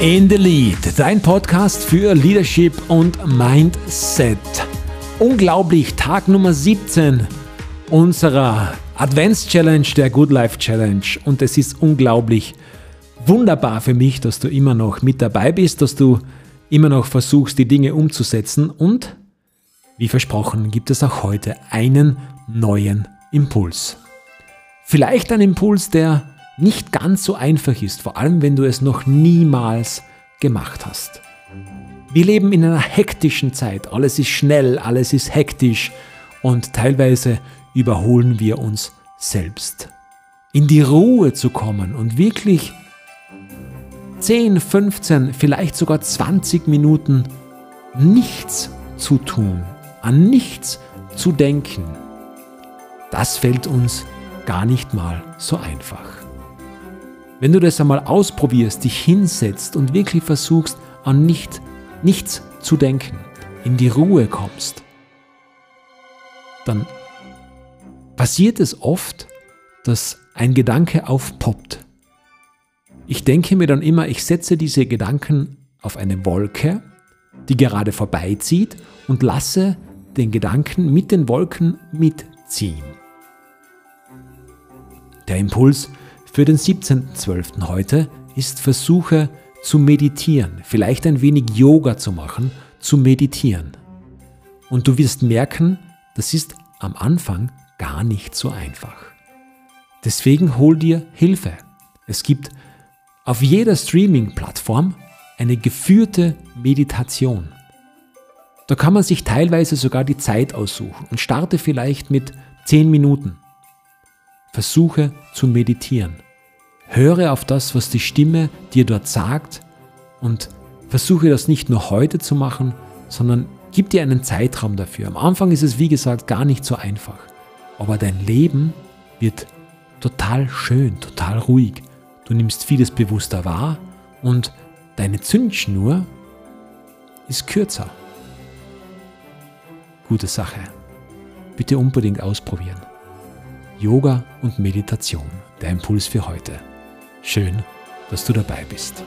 In the Lead, dein Podcast für Leadership und Mindset. Unglaublich, Tag Nummer 17 unserer Advents-Challenge, der Good Life Challenge. Und es ist unglaublich wunderbar für mich, dass du immer noch mit dabei bist, dass du immer noch versuchst, die Dinge umzusetzen. Und wie versprochen, gibt es auch heute einen neuen Impuls. Vielleicht ein Impuls, der nicht ganz so einfach ist, vor allem wenn du es noch niemals gemacht hast. Wir leben in einer hektischen Zeit. Alles ist schnell, alles ist hektisch und teilweise überholen wir uns selbst. In die Ruhe zu kommen und wirklich 10, 15, vielleicht sogar 20 Minuten nichts zu tun, an nichts zu denken, das fällt uns gar nicht mal so einfach. Wenn du das einmal ausprobierst, dich hinsetzt und wirklich versuchst, an nicht, nichts zu denken, in die Ruhe kommst, dann passiert es oft, dass ein Gedanke aufpoppt. Ich denke mir dann immer, ich setze diese Gedanken auf eine Wolke, die gerade vorbeizieht und lasse den Gedanken mit den Wolken mitziehen. Der Impuls für den 17.12. heute ist Versuche zu meditieren, vielleicht ein wenig Yoga zu machen, zu meditieren. Und du wirst merken, das ist am Anfang gar nicht so einfach. Deswegen hol dir Hilfe. Es gibt auf jeder Streaming-Plattform eine geführte Meditation. Da kann man sich teilweise sogar die Zeit aussuchen und starte vielleicht mit 10 Minuten. Versuche zu meditieren. Höre auf das, was die Stimme dir dort sagt und versuche das nicht nur heute zu machen, sondern gib dir einen Zeitraum dafür. Am Anfang ist es, wie gesagt, gar nicht so einfach. Aber dein Leben wird total schön, total ruhig. Du nimmst vieles bewusster wahr und deine Zündschnur ist kürzer. Gute Sache. Bitte unbedingt ausprobieren. Yoga und Meditation, der Impuls für heute. Schön, dass du dabei bist.